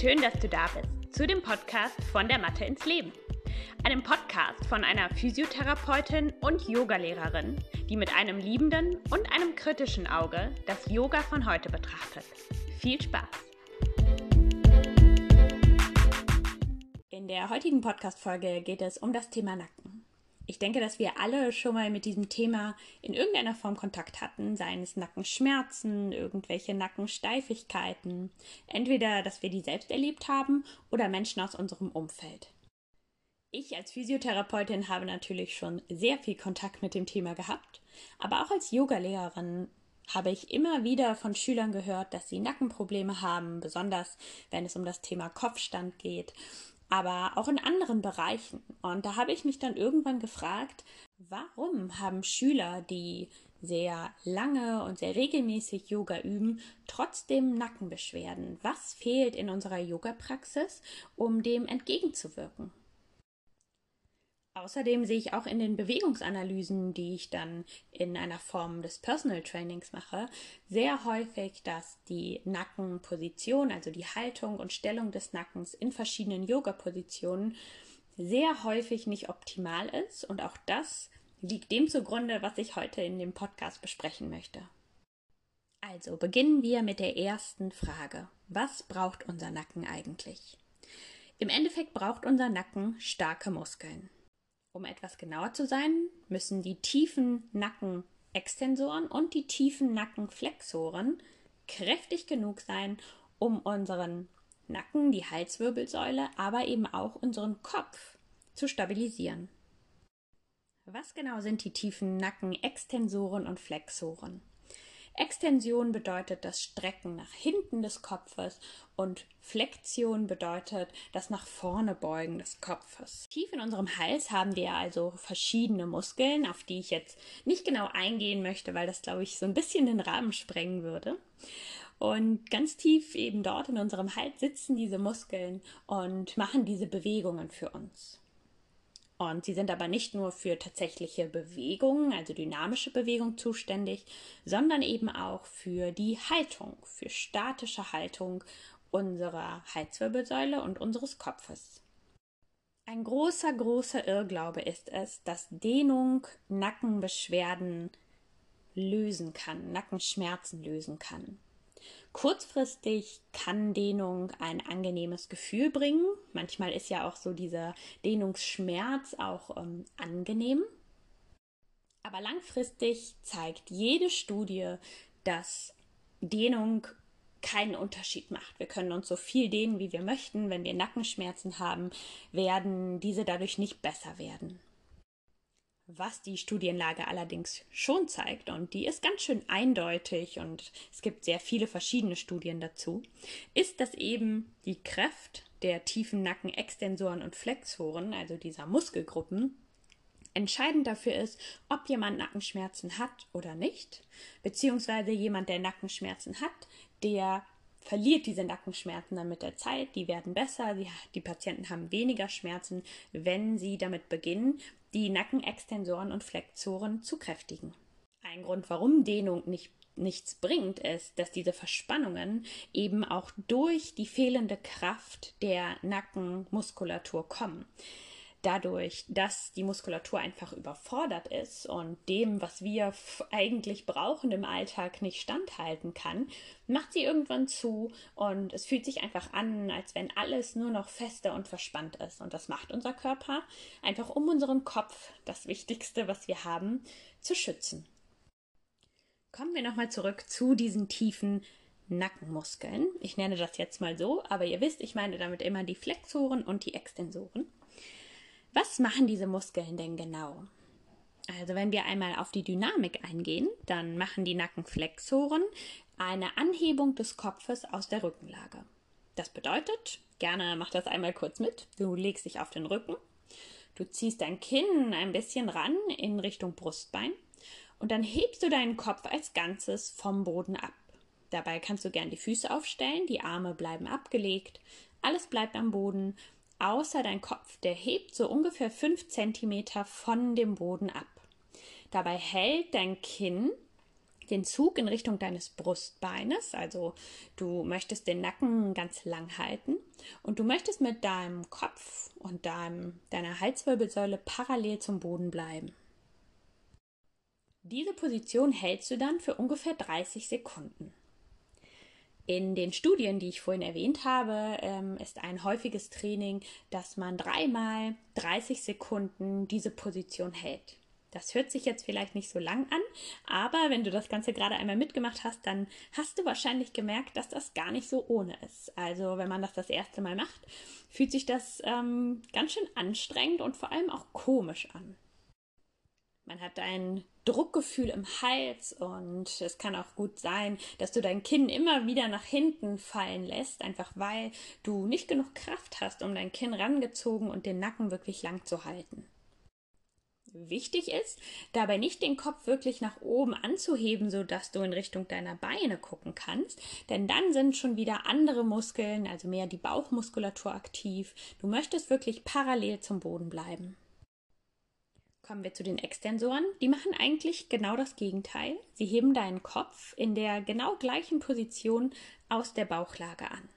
Schön, dass du da bist zu dem Podcast von der Mathe ins Leben. Einem Podcast von einer Physiotherapeutin und Yogalehrerin, die mit einem liebenden und einem kritischen Auge das Yoga von heute betrachtet. Viel Spaß! In der heutigen Podcast-Folge geht es um das Thema Nacken. Ich denke, dass wir alle schon mal mit diesem Thema in irgendeiner Form Kontakt hatten, seien es Nackenschmerzen, irgendwelche Nackensteifigkeiten, entweder, dass wir die selbst erlebt haben oder Menschen aus unserem Umfeld. Ich als Physiotherapeutin habe natürlich schon sehr viel Kontakt mit dem Thema gehabt, aber auch als Yogalehrerin habe ich immer wieder von Schülern gehört, dass sie Nackenprobleme haben, besonders wenn es um das Thema Kopfstand geht aber auch in anderen Bereichen. Und da habe ich mich dann irgendwann gefragt, warum haben Schüler, die sehr lange und sehr regelmäßig Yoga üben, trotzdem Nackenbeschwerden? Was fehlt in unserer Yoga-Praxis, um dem entgegenzuwirken? Außerdem sehe ich auch in den Bewegungsanalysen, die ich dann in einer Form des Personal Trainings mache, sehr häufig, dass die Nackenposition, also die Haltung und Stellung des Nackens in verschiedenen Yoga-Positionen sehr häufig nicht optimal ist. Und auch das liegt dem zugrunde, was ich heute in dem Podcast besprechen möchte. Also beginnen wir mit der ersten Frage. Was braucht unser Nacken eigentlich? Im Endeffekt braucht unser Nacken starke Muskeln. Um etwas genauer zu sein, müssen die tiefen Nackenextensoren und die tiefen Nackenflexoren kräftig genug sein, um unseren Nacken, die Halswirbelsäule, aber eben auch unseren Kopf zu stabilisieren. Was genau sind die tiefen Nackenextensoren und Flexoren? Extension bedeutet das Strecken nach hinten des Kopfes und Flexion bedeutet das nach vorne beugen des Kopfes. Tief in unserem Hals haben wir also verschiedene Muskeln, auf die ich jetzt nicht genau eingehen möchte, weil das, glaube ich, so ein bisschen den Rahmen sprengen würde. Und ganz tief eben dort in unserem Hals sitzen diese Muskeln und machen diese Bewegungen für uns. Und sie sind aber nicht nur für tatsächliche Bewegungen, also dynamische Bewegung zuständig, sondern eben auch für die Haltung, für statische Haltung unserer Halswirbelsäule und unseres Kopfes. Ein großer, großer Irrglaube ist es, dass Dehnung Nackenbeschwerden lösen kann, Nackenschmerzen lösen kann. Kurzfristig kann Dehnung ein angenehmes Gefühl bringen. Manchmal ist ja auch so dieser Dehnungsschmerz auch ähm, angenehm. Aber langfristig zeigt jede Studie, dass Dehnung keinen Unterschied macht. Wir können uns so viel dehnen, wie wir möchten. Wenn wir Nackenschmerzen haben, werden diese dadurch nicht besser werden. Was die Studienlage allerdings schon zeigt, und die ist ganz schön eindeutig und es gibt sehr viele verschiedene Studien dazu, ist, dass eben die Kraft der tiefen Nackenextensoren und Flexoren, also dieser Muskelgruppen, entscheidend dafür ist, ob jemand Nackenschmerzen hat oder nicht, beziehungsweise jemand, der Nackenschmerzen hat, der verliert diese Nackenschmerzen dann mit der Zeit, die werden besser, die, die Patienten haben weniger Schmerzen, wenn sie damit beginnen, die Nackenextensoren und Flexoren zu kräftigen. Ein Grund, warum Dehnung nicht nichts bringt, ist, dass diese Verspannungen eben auch durch die fehlende Kraft der Nackenmuskulatur kommen dadurch, dass die Muskulatur einfach überfordert ist und dem, was wir eigentlich brauchen im Alltag, nicht standhalten kann, macht sie irgendwann zu und es fühlt sich einfach an, als wenn alles nur noch fester und verspannt ist. Und das macht unser Körper einfach, um unseren Kopf, das Wichtigste, was wir haben, zu schützen. Kommen wir nochmal zurück zu diesen tiefen Nackenmuskeln. Ich nenne das jetzt mal so, aber ihr wisst, ich meine damit immer die Flexoren und die Extensoren. Was machen diese Muskeln denn genau? Also wenn wir einmal auf die Dynamik eingehen, dann machen die Nackenflexoren eine Anhebung des Kopfes aus der Rückenlage. Das bedeutet, gerne mach das einmal kurz mit, du legst dich auf den Rücken, du ziehst dein Kinn ein bisschen ran in Richtung Brustbein und dann hebst du deinen Kopf als Ganzes vom Boden ab. Dabei kannst du gern die Füße aufstellen, die Arme bleiben abgelegt, alles bleibt am Boden außer dein Kopf, der hebt so ungefähr 5 cm von dem Boden ab. Dabei hält dein Kinn den Zug in Richtung deines Brustbeines, also du möchtest den Nacken ganz lang halten und du möchtest mit deinem Kopf und deinem, deiner Halswirbelsäule parallel zum Boden bleiben. Diese Position hältst du dann für ungefähr 30 Sekunden. In den Studien, die ich vorhin erwähnt habe, ähm, ist ein häufiges Training, dass man dreimal 30 Sekunden diese Position hält. Das hört sich jetzt vielleicht nicht so lang an, aber wenn du das Ganze gerade einmal mitgemacht hast, dann hast du wahrscheinlich gemerkt, dass das gar nicht so ohne ist. Also wenn man das das erste Mal macht, fühlt sich das ähm, ganz schön anstrengend und vor allem auch komisch an. Man hat ein Druckgefühl im Hals und es kann auch gut sein, dass du dein Kinn immer wieder nach hinten fallen lässt, einfach weil du nicht genug Kraft hast, um dein Kinn rangezogen und den Nacken wirklich lang zu halten. Wichtig ist, dabei nicht den Kopf wirklich nach oben anzuheben, sodass du in Richtung deiner Beine gucken kannst, denn dann sind schon wieder andere Muskeln, also mehr die Bauchmuskulatur aktiv. Du möchtest wirklich parallel zum Boden bleiben. Kommen wir zu den Extensoren. Die machen eigentlich genau das Gegenteil. Sie heben deinen Kopf in der genau gleichen Position aus der Bauchlage an.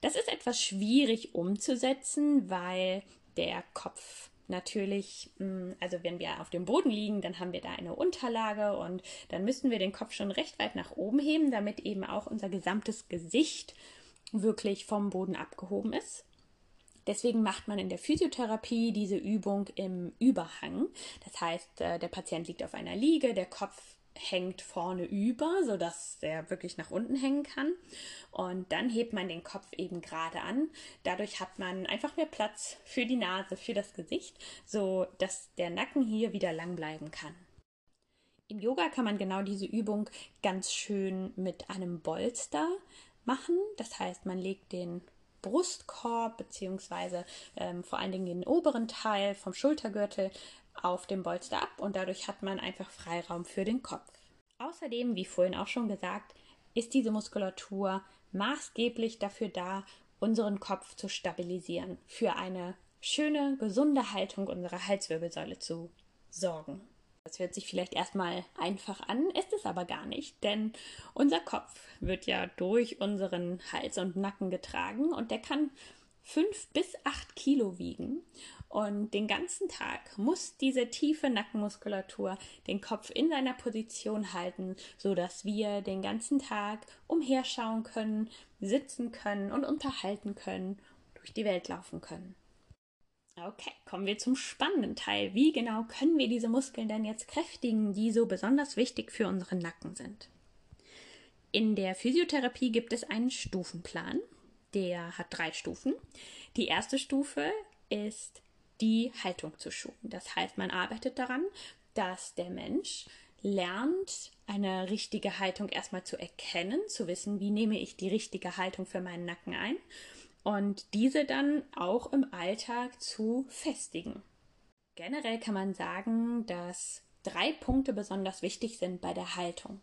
Das ist etwas schwierig umzusetzen, weil der Kopf natürlich, mm, also wenn wir auf dem Boden liegen, dann haben wir da eine Unterlage und dann müssen wir den Kopf schon recht weit nach oben heben, damit eben auch unser gesamtes Gesicht wirklich vom Boden abgehoben ist. Deswegen macht man in der Physiotherapie diese Übung im Überhang. Das heißt, äh, der Patient liegt auf einer Liege, der Kopf hängt vorne über, sodass er wirklich nach unten hängen kann. Und dann hebt man den Kopf eben gerade an. Dadurch hat man einfach mehr Platz für die Nase, für das Gesicht, so dass der Nacken hier wieder lang bleiben kann. Im Yoga kann man genau diese Übung ganz schön mit einem Bolster machen. Das heißt, man legt den Brustkorb beziehungsweise ähm, vor allen Dingen den oberen Teil vom Schultergürtel auf dem Bolster ab und dadurch hat man einfach Freiraum für den Kopf. Außerdem, wie vorhin auch schon gesagt, ist diese Muskulatur maßgeblich dafür da, unseren Kopf zu stabilisieren, für eine schöne, gesunde Haltung unserer Halswirbelsäule zu sorgen. Das hört sich vielleicht erstmal einfach an, ist es aber gar nicht, denn unser Kopf wird ja durch unseren Hals und Nacken getragen und der kann fünf bis acht Kilo wiegen. Und den ganzen Tag muss diese tiefe Nackenmuskulatur den Kopf in seiner Position halten, so dass wir den ganzen Tag umherschauen können, sitzen können und unterhalten können, durch die Welt laufen können. Okay, kommen wir zum spannenden Teil. Wie genau können wir diese Muskeln denn jetzt kräftigen, die so besonders wichtig für unseren Nacken sind? In der Physiotherapie gibt es einen Stufenplan. Der hat drei Stufen. Die erste Stufe ist die Haltung zu schulen. Das heißt, man arbeitet daran, dass der Mensch lernt, eine richtige Haltung erstmal zu erkennen, zu wissen, wie nehme ich die richtige Haltung für meinen Nacken ein und diese dann auch im Alltag zu festigen. Generell kann man sagen, dass drei Punkte besonders wichtig sind bei der Haltung.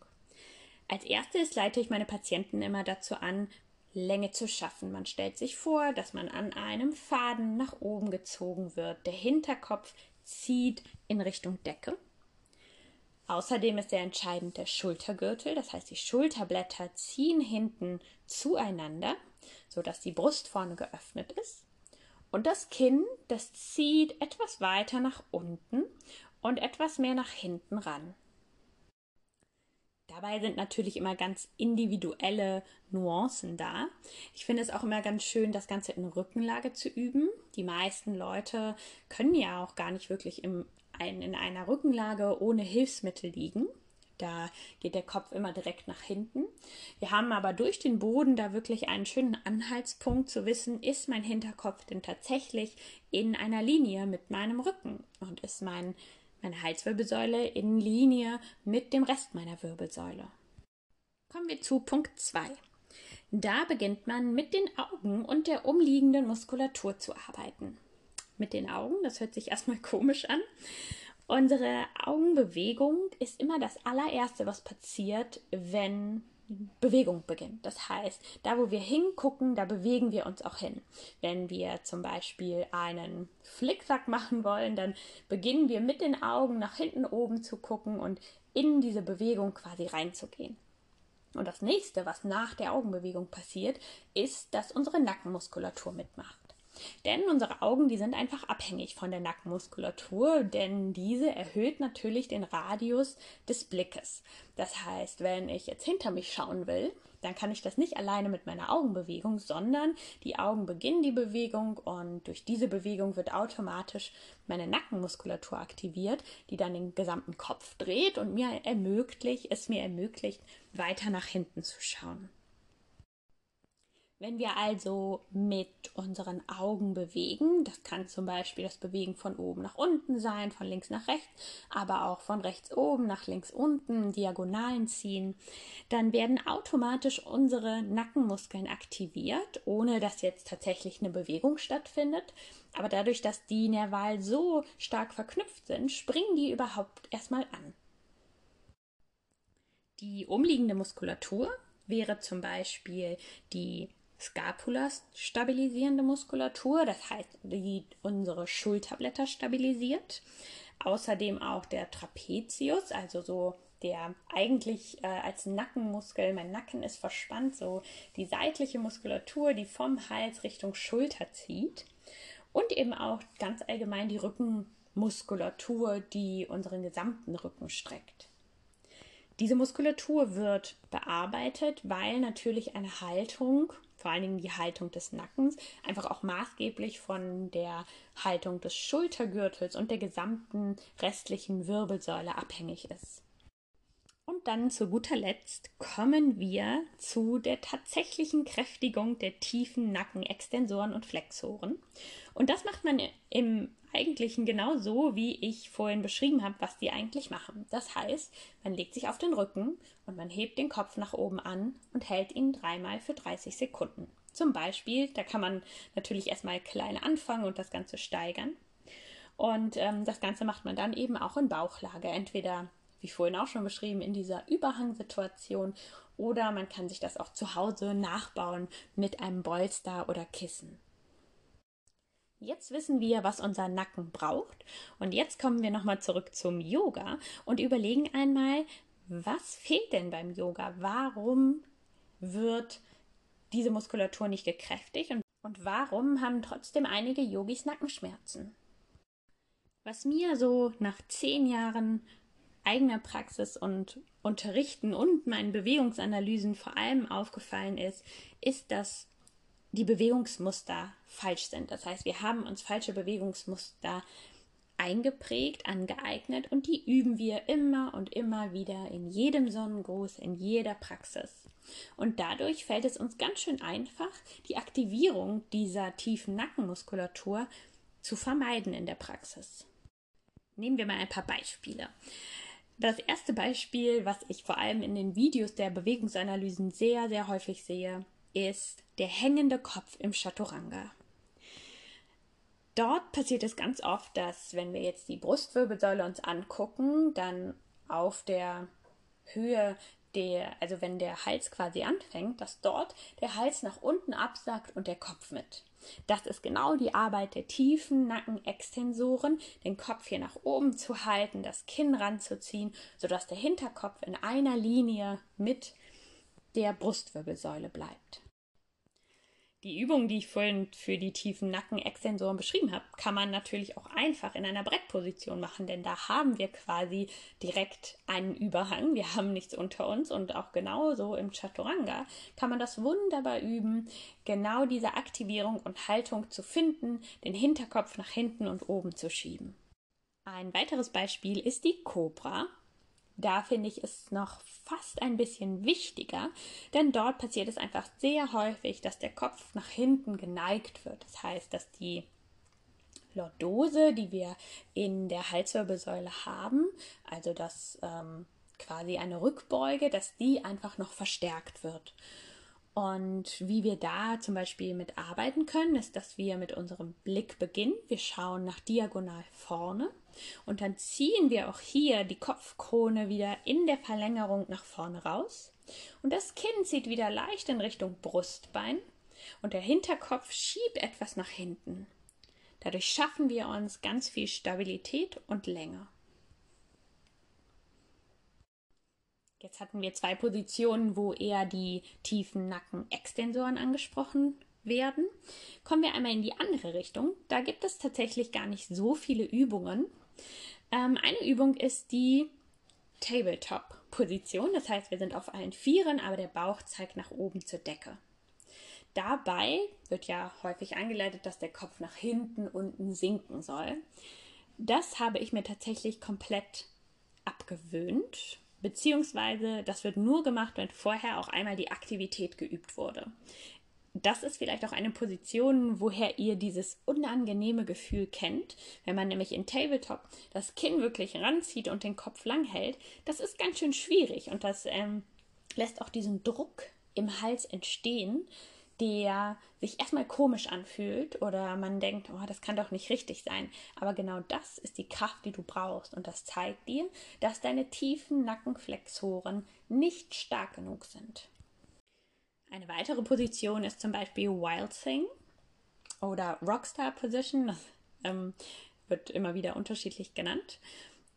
Als erstes leite ich meine Patienten immer dazu an, Länge zu schaffen. Man stellt sich vor, dass man an einem Faden nach oben gezogen wird. Der Hinterkopf zieht in Richtung Decke. Außerdem ist sehr entscheidend der Schultergürtel, das heißt die Schulterblätter ziehen hinten zueinander, sodass die Brust vorne geöffnet ist. Und das Kinn, das zieht etwas weiter nach unten und etwas mehr nach hinten ran. Dabei sind natürlich immer ganz individuelle Nuancen da. Ich finde es auch immer ganz schön, das Ganze in Rückenlage zu üben. Die meisten Leute können ja auch gar nicht wirklich im, in einer Rückenlage ohne Hilfsmittel liegen. Da geht der Kopf immer direkt nach hinten. Wir haben aber durch den Boden da wirklich einen schönen Anhaltspunkt zu wissen, ist mein Hinterkopf denn tatsächlich in einer Linie mit meinem Rücken und ist mein meine Halswirbelsäule in Linie mit dem Rest meiner Wirbelsäule. Kommen wir zu Punkt 2. Da beginnt man mit den Augen und der umliegenden Muskulatur zu arbeiten. Mit den Augen, das hört sich erstmal komisch an. Unsere Augenbewegung ist immer das allererste, was passiert, wenn Bewegung beginnt. Das heißt, da wo wir hingucken, da bewegen wir uns auch hin. Wenn wir zum Beispiel einen Flicksack machen wollen, dann beginnen wir mit den Augen nach hinten oben zu gucken und in diese Bewegung quasi reinzugehen. Und das nächste, was nach der Augenbewegung passiert, ist, dass unsere Nackenmuskulatur mitmacht. Denn unsere Augen, die sind einfach abhängig von der Nackenmuskulatur, denn diese erhöht natürlich den Radius des Blickes. Das heißt, wenn ich jetzt hinter mich schauen will, dann kann ich das nicht alleine mit meiner Augenbewegung, sondern die Augen beginnen die Bewegung und durch diese Bewegung wird automatisch meine Nackenmuskulatur aktiviert, die dann den gesamten Kopf dreht und mir ermöglicht, es mir ermöglicht, weiter nach hinten zu schauen. Wenn wir also mit unseren Augen bewegen, das kann zum Beispiel das Bewegen von oben nach unten sein, von links nach rechts, aber auch von rechts oben nach links unten, Diagonalen ziehen, dann werden automatisch unsere Nackenmuskeln aktiviert, ohne dass jetzt tatsächlich eine Bewegung stattfindet. Aber dadurch, dass die nerval so stark verknüpft sind, springen die überhaupt erstmal an. Die umliegende Muskulatur wäre zum Beispiel die Scapula stabilisierende Muskulatur, das heißt, die unsere Schulterblätter stabilisiert. Außerdem auch der Trapezius, also so der eigentlich äh, als Nackenmuskel, mein Nacken ist verspannt, so die seitliche Muskulatur, die vom Hals Richtung Schulter zieht. Und eben auch ganz allgemein die Rückenmuskulatur, die unseren gesamten Rücken streckt. Diese Muskulatur wird bearbeitet, weil natürlich eine Haltung vor allen Dingen die Haltung des Nackens, einfach auch maßgeblich von der Haltung des Schultergürtels und der gesamten restlichen Wirbelsäule abhängig ist. Und dann zu guter Letzt kommen wir zu der tatsächlichen Kräftigung der tiefen Nackenextensoren und Flexoren. Und das macht man im Eigentlichen genau so, wie ich vorhin beschrieben habe, was die eigentlich machen. Das heißt, man legt sich auf den Rücken und man hebt den Kopf nach oben an und hält ihn dreimal für 30 Sekunden. Zum Beispiel, da kann man natürlich erstmal klein anfangen und das Ganze steigern. Und ähm, das Ganze macht man dann eben auch in Bauchlage. Entweder, wie vorhin auch schon beschrieben, in dieser Überhangsituation oder man kann sich das auch zu Hause nachbauen mit einem Bolster oder Kissen. Jetzt wissen wir, was unser Nacken braucht. Und jetzt kommen wir nochmal zurück zum Yoga und überlegen einmal, was fehlt denn beim Yoga? Warum wird diese Muskulatur nicht gekräftigt und, und warum haben trotzdem einige Yogis Nackenschmerzen? Was mir so nach zehn Jahren eigener Praxis und Unterrichten und meinen Bewegungsanalysen vor allem aufgefallen ist, ist, dass die Bewegungsmuster falsch sind. Das heißt, wir haben uns falsche Bewegungsmuster eingeprägt, angeeignet und die üben wir immer und immer wieder in jedem Sonnengruß, in jeder Praxis. Und dadurch fällt es uns ganz schön einfach, die Aktivierung dieser tiefen Nackenmuskulatur zu vermeiden in der Praxis. Nehmen wir mal ein paar Beispiele. Das erste Beispiel, was ich vor allem in den Videos der Bewegungsanalysen sehr, sehr häufig sehe, ist der hängende Kopf im Chaturanga. Dort passiert es ganz oft, dass wenn wir jetzt die Brustwirbelsäule uns angucken, dann auf der Höhe der, also wenn der Hals quasi anfängt, dass dort der Hals nach unten absackt und der Kopf mit. Das ist genau die Arbeit der tiefen Nackenextensoren, den Kopf hier nach oben zu halten, das Kinn ranzuziehen, sodass der Hinterkopf in einer Linie mit der Brustwirbelsäule bleibt. Die Übung, die ich vorhin für die tiefen Nackenextensoren beschrieben habe, kann man natürlich auch einfach in einer Brettposition machen, denn da haben wir quasi direkt einen Überhang. Wir haben nichts unter uns und auch genauso im Chaturanga kann man das wunderbar üben, genau diese Aktivierung und Haltung zu finden, den Hinterkopf nach hinten und oben zu schieben. Ein weiteres Beispiel ist die Cobra. Da finde ich es noch fast ein bisschen wichtiger, denn dort passiert es einfach sehr häufig, dass der Kopf nach hinten geneigt wird. Das heißt, dass die Lordose, die wir in der Halswirbelsäule haben, also dass ähm, quasi eine Rückbeuge, dass die einfach noch verstärkt wird. Und wie wir da zum Beispiel mit arbeiten können, ist, dass wir mit unserem Blick beginnen. Wir schauen nach diagonal vorne und dann ziehen wir auch hier die Kopfkrone wieder in der Verlängerung nach vorne raus. Und das Kinn zieht wieder leicht in Richtung Brustbein und der Hinterkopf schiebt etwas nach hinten. Dadurch schaffen wir uns ganz viel Stabilität und Länge. Jetzt hatten wir zwei Positionen, wo eher die tiefen Nackenextensoren angesprochen werden. Kommen wir einmal in die andere Richtung. Da gibt es tatsächlich gar nicht so viele Übungen. Ähm, eine Übung ist die Tabletop-Position. Das heißt, wir sind auf allen Vieren, aber der Bauch zeigt nach oben zur Decke. Dabei wird ja häufig eingeleitet, dass der Kopf nach hinten unten sinken soll. Das habe ich mir tatsächlich komplett abgewöhnt, beziehungsweise das wird nur gemacht, wenn vorher auch einmal die Aktivität geübt wurde. Das ist vielleicht auch eine Position, woher ihr dieses unangenehme Gefühl kennt, wenn man nämlich in Tabletop das Kinn wirklich ranzieht und den Kopf lang hält. Das ist ganz schön schwierig und das ähm, lässt auch diesen Druck im Hals entstehen, der sich erstmal komisch anfühlt oder man denkt, oh, das kann doch nicht richtig sein. Aber genau das ist die Kraft, die du brauchst und das zeigt dir, dass deine tiefen Nackenflexoren nicht stark genug sind. Eine weitere Position ist zum Beispiel Wild Thing oder Rockstar Position. Das ähm, wird immer wieder unterschiedlich genannt.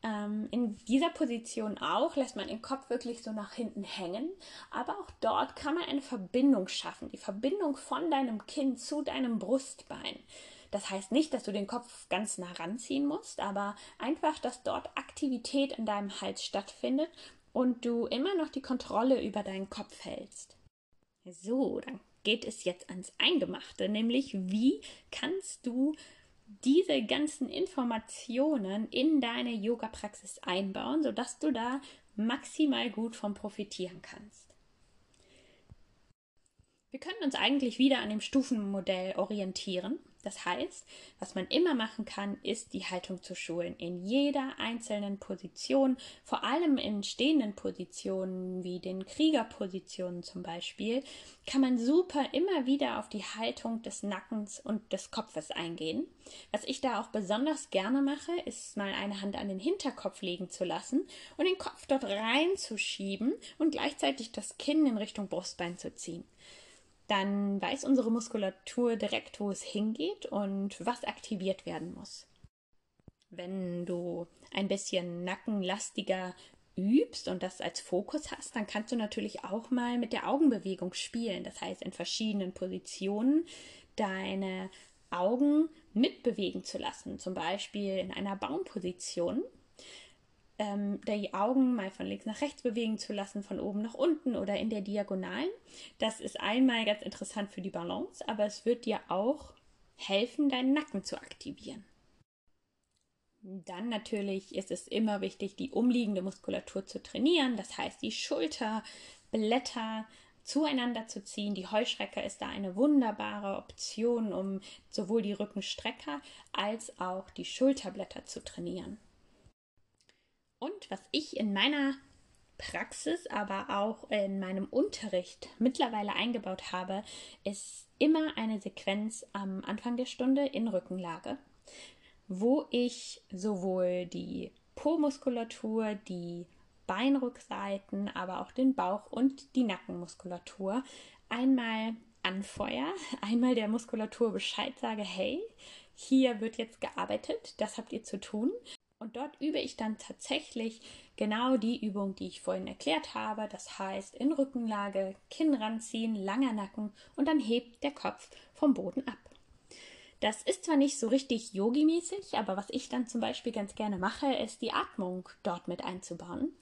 Ähm, in dieser Position auch lässt man den Kopf wirklich so nach hinten hängen, aber auch dort kann man eine Verbindung schaffen, die Verbindung von deinem Kinn zu deinem Brustbein. Das heißt nicht, dass du den Kopf ganz nah ranziehen musst, aber einfach, dass dort Aktivität in deinem Hals stattfindet und du immer noch die Kontrolle über deinen Kopf hältst. So, dann geht es jetzt ans Eingemachte, nämlich wie kannst du diese ganzen Informationen in deine Yoga-Praxis einbauen, sodass du da maximal gut von profitieren kannst. Wir können uns eigentlich wieder an dem Stufenmodell orientieren. Das heißt, was man immer machen kann, ist die Haltung zu schulen. In jeder einzelnen Position, vor allem in stehenden Positionen wie den Kriegerpositionen zum Beispiel, kann man super immer wieder auf die Haltung des Nackens und des Kopfes eingehen. Was ich da auch besonders gerne mache, ist mal eine Hand an den Hinterkopf legen zu lassen und den Kopf dort reinzuschieben und gleichzeitig das Kinn in Richtung Brustbein zu ziehen dann weiß unsere Muskulatur direkt, wo es hingeht und was aktiviert werden muss. Wenn du ein bisschen nackenlastiger übst und das als Fokus hast, dann kannst du natürlich auch mal mit der Augenbewegung spielen. Das heißt, in verschiedenen Positionen deine Augen mitbewegen zu lassen. Zum Beispiel in einer Baumposition ähm, die Augen mal von links nach rechts bewegen zu lassen, von oben nach unten oder in der Diagonalen. Das ist einmal ganz interessant für die Balance, aber es wird dir auch helfen, deinen Nacken zu aktivieren. Dann natürlich ist es immer wichtig, die umliegende Muskulatur zu trainieren, das heißt die Schulterblätter zueinander zu ziehen. Die Heuschrecke ist da eine wunderbare Option, um sowohl die Rückenstrecker als auch die Schulterblätter zu trainieren. Und was ich in meiner Praxis, aber auch in meinem Unterricht mittlerweile eingebaut habe, ist immer eine Sequenz am Anfang der Stunde in Rückenlage, wo ich sowohl die Po-Muskulatur, die Beinrückseiten, aber auch den Bauch und die Nackenmuskulatur einmal anfeuer, einmal der Muskulatur Bescheid sage, hey, hier wird jetzt gearbeitet, das habt ihr zu tun und dort übe ich dann tatsächlich genau die Übung, die ich vorhin erklärt habe. Das heißt, in Rückenlage, Kinn ranziehen, langer Nacken und dann hebt der Kopf vom Boden ab. Das ist zwar nicht so richtig yogi-mäßig, aber was ich dann zum Beispiel ganz gerne mache, ist die Atmung dort mit einzubauen,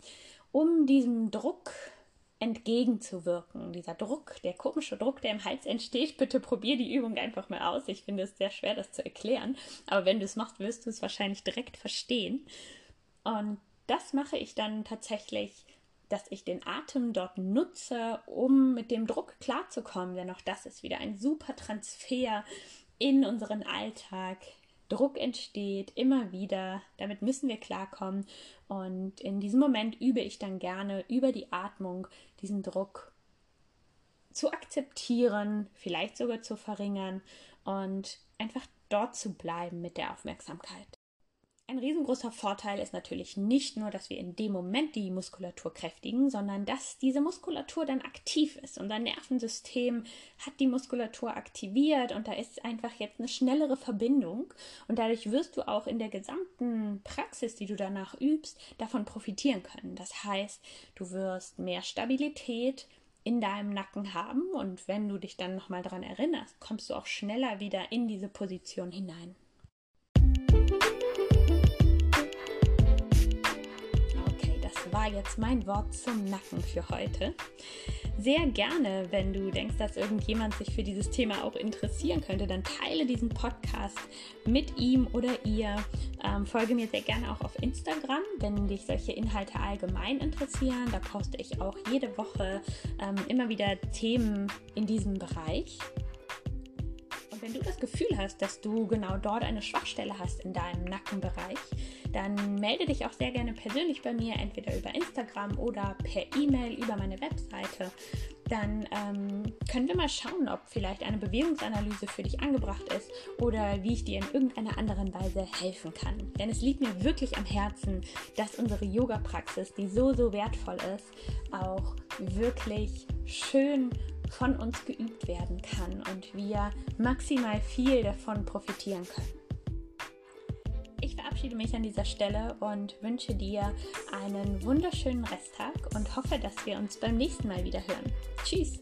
um diesem Druck entgegenzuwirken. Dieser Druck, der komische Druck, der im Hals entsteht, bitte probier die Übung einfach mal aus. Ich finde es sehr schwer, das zu erklären. Aber wenn du es machst, wirst du es wahrscheinlich direkt verstehen. Und das mache ich dann tatsächlich, dass ich den Atem dort nutze, um mit dem Druck klarzukommen. Denn auch das ist wieder ein super Transfer in unseren Alltag, Druck entsteht, immer wieder. Damit müssen wir klarkommen. Und in diesem Moment übe ich dann gerne über die Atmung diesen Druck zu akzeptieren, vielleicht sogar zu verringern und einfach dort zu bleiben mit der Aufmerksamkeit. Ein riesengroßer Vorteil ist natürlich nicht nur, dass wir in dem Moment die Muskulatur kräftigen, sondern dass diese Muskulatur dann aktiv ist. Unser Nervensystem hat die Muskulatur aktiviert und da ist einfach jetzt eine schnellere Verbindung und dadurch wirst du auch in der gesamten Praxis, die du danach übst, davon profitieren können. Das heißt, du wirst mehr Stabilität in deinem Nacken haben und wenn du dich dann nochmal daran erinnerst, kommst du auch schneller wieder in diese Position hinein. War jetzt mein Wort zum Nacken für heute. Sehr gerne, wenn du denkst, dass irgendjemand sich für dieses Thema auch interessieren könnte, dann teile diesen Podcast mit ihm oder ihr. Ähm, folge mir sehr gerne auch auf Instagram, wenn dich solche Inhalte allgemein interessieren. Da poste ich auch jede Woche ähm, immer wieder Themen in diesem Bereich. Und wenn du das Gefühl hast, dass du genau dort eine Schwachstelle hast in deinem Nackenbereich, dann melde dich auch sehr gerne persönlich bei mir, entweder über Instagram oder per E-Mail über meine Webseite. Dann ähm, können wir mal schauen, ob vielleicht eine Bewegungsanalyse für dich angebracht ist oder wie ich dir in irgendeiner anderen Weise helfen kann. Denn es liegt mir wirklich am Herzen, dass unsere Yoga-Praxis, die so, so wertvoll ist, auch wirklich schön von uns geübt werden kann und wir maximal viel davon profitieren können. Ich verabschiede mich an dieser Stelle und wünsche dir einen wunderschönen Resttag und hoffe, dass wir uns beim nächsten Mal wieder hören. Tschüss!